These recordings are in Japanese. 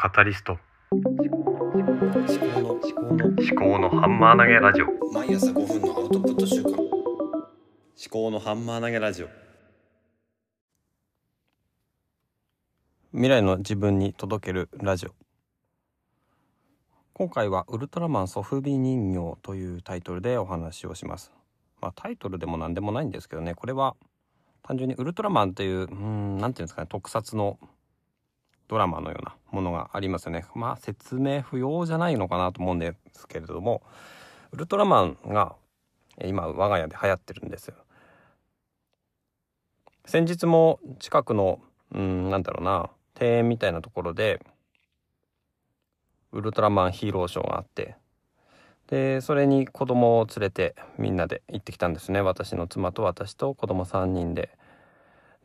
カタリスト。思考の思考の思考のハンマー投げラジオ。毎朝5分のアウトプット週間思考のハンマー投げラジオ。未来の自分に届けるラジオ。今回は「ウルトラマンソフビ人形」というタイトルでお話をします。まあタイトルでも何でもないんですけどね。これは単純にウルトラマンといううんなんていうんですかね。特撮のドラマのようなものがありますよね。まあ説明不要じゃないのかなと思うんですけれどもウルトラマンが今我が家で流行ってるんですよ。先日も近くのうんなんだろうな庭園みたいなところでウルトラマンヒーローショーがあってでそれに子供を連れてみんなで行ってきたんですね。私の妻と私と子供3人で。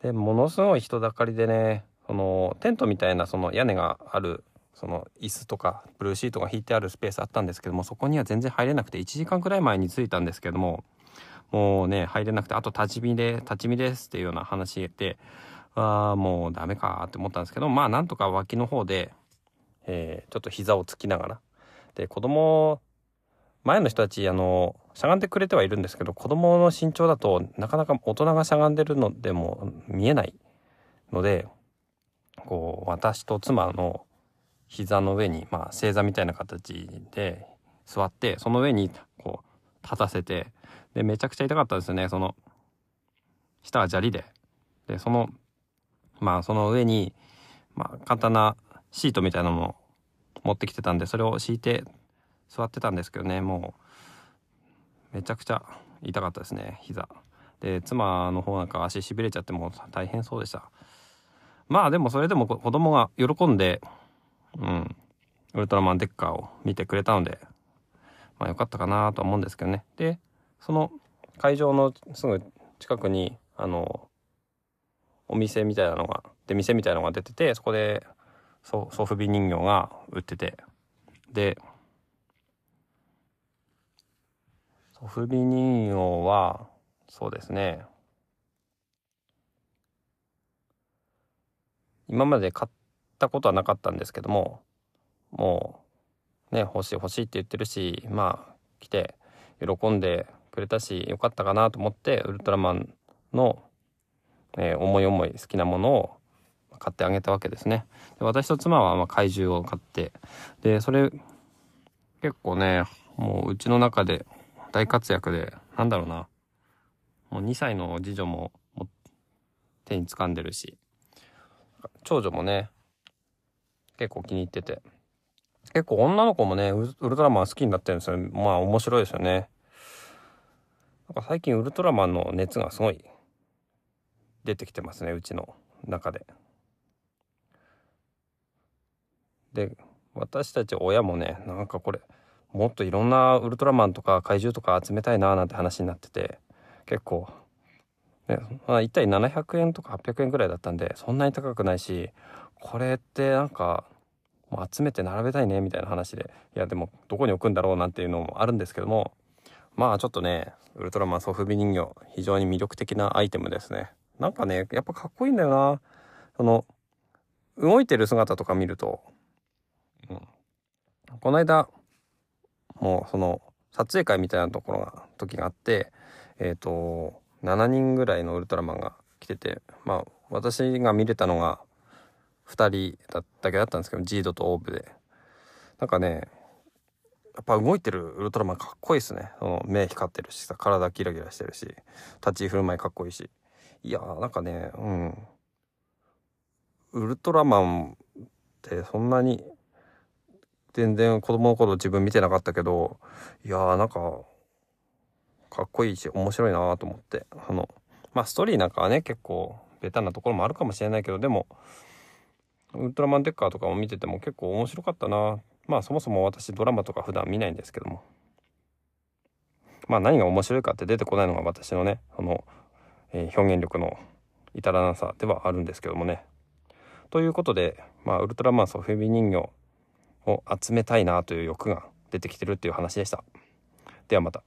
でものすごい人だかりでねそのテントみたいなその屋根があるその椅子とかブルーシートが引いてあるスペースあったんですけどもそこには全然入れなくて1時間くらい前に着いたんですけどももうね入れなくてあと立ち見で立ち見ですっていうような話でああもうダメかって思ったんですけどまあなんとか脇の方で、えー、ちょっと膝をつきながら。で子供前の人たちあのしゃがんでくれてはいるんですけど子供の身長だとなかなか大人がしゃがんでるのでも見えないのでこう私と妻の膝の上にまあ正座みたいな形で座ってその上にこう立たせてでめちゃくちゃ痛かったですね。その下は砂利で。でそのまあその上にまあ簡単なシートみたいなのも持ってきてたんでそれを敷いて座ってたんですけどね。もうめちゃくちゃ痛かったですね膝。で妻の方なんか足しびれちゃってもう大変そうでした。まあでもそれでも子供が喜んでうんウルトラマンデッカーを見てくれたのでまあよかったかなとは思うんですけどね。でその会場のすぐ近くにあのお店みたいなのがで店みたいなのが出ててそこでソソフビ人形が売ってて。でソフビ人形はそうですね。今まで買ったことはなかったんですけどももうね欲しい欲しいって言ってるしまあ来て喜んでくれたしよかったかなと思ってウルトラマンの、えー、思い思い好きなものを買ってあげたわけですね。で私と妻はま怪獣を買ってでそれ結構ねもううちの中で大活躍でなんだろうなもう2歳の次女も手に掴んでるし長女もね結構気に入ってて。結構女の子もねウルトラマン好きになってるんですよ。まあ面白いですよね。なんか最近ウルトラマンの熱がすごい出てきてますねうちの中で。で私たち親もねなんかこれもっといろんなウルトラマンとか怪獣とか集めたいななんて話になってて結構ねまあ、1体700円とか800円ぐらいだったんでそんなに高くないしこれってなんかもう集めて並べたいねみたいな話で。いやでもどこに置くんだろうなんていうのもあるんですけどもまあちょっとねウルトラマンソフビ人形非常に魅力的なアイテムですね。なんかねやっぱかっこいいんだよな。その動いてる姿とか見ると、うん、この間もうその撮影会みたいなところが時があってえっ、ー、と7人ぐらいのウルトラマンが来ててまあ私が見れたのが2人だだけだったんですけどジードとオーブで。なんかねやっぱ動いてるウルトラマンかっこいいですね。その目光ってるしさ体ギラギラしてるし立ち居振る舞いかっこいいし。いやーなんかねうん。ウルトラマンってそんなに全然子供の頃自分見てなかったけどいやーなんかかっこいいし面白いなと思って。あのまあストーリーなんかはね結構ベタなところもあるかもしれないけどでもウルトラマンデッカーとかも見てても結構面白かったな。まあそもそも私ドラマとか普段見ないんですけども。まあ何が面白いかって出てこないのが私のねあの、えー、表現力の至らなさではあるんですけどもね。ということでまあウルトラマンソフビ人形を集めたいなという欲が出てきてるっていう話でした。ではまた。